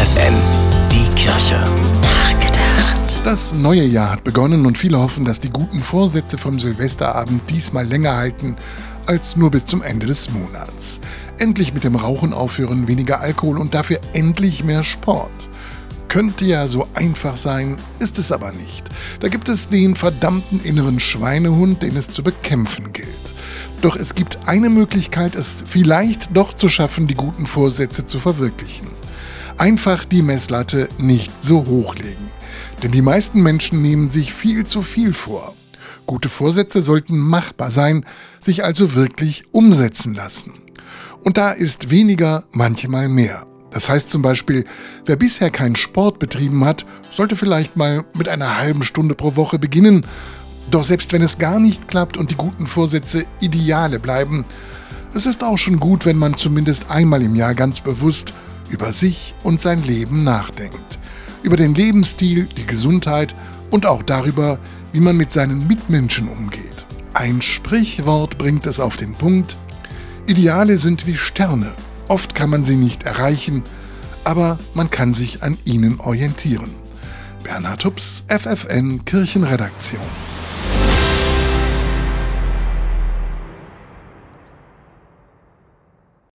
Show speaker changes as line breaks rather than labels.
FFN, die Kirche.
Nachgedacht. Das neue Jahr hat begonnen und viele hoffen, dass die guten Vorsätze vom Silvesterabend diesmal länger halten als nur bis zum Ende des Monats. Endlich mit dem Rauchen aufhören, weniger Alkohol und dafür endlich mehr Sport. Könnte ja so einfach sein, ist es aber nicht. Da gibt es den verdammten inneren Schweinehund, den es zu bekämpfen gilt. Doch es gibt eine Möglichkeit, es vielleicht doch zu schaffen, die guten Vorsätze zu verwirklichen. Einfach die Messlatte nicht so hochlegen. Denn die meisten Menschen nehmen sich viel zu viel vor. Gute Vorsätze sollten machbar sein, sich also wirklich umsetzen lassen. Und da ist weniger manchmal mehr. Das heißt zum Beispiel, wer bisher keinen Sport betrieben hat, sollte vielleicht mal mit einer halben Stunde pro Woche beginnen. Doch selbst wenn es gar nicht klappt und die guten Vorsätze Ideale bleiben, es ist auch schon gut, wenn man zumindest einmal im Jahr ganz bewusst über sich und sein Leben nachdenkt. Über den Lebensstil, die Gesundheit und auch darüber, wie man mit seinen Mitmenschen umgeht. Ein Sprichwort bringt es auf den Punkt, Ideale sind wie Sterne Oft kann man sie nicht erreichen, aber man kann sich an ihnen orientieren. Bernhard Hups, FFN Kirchenredaktion.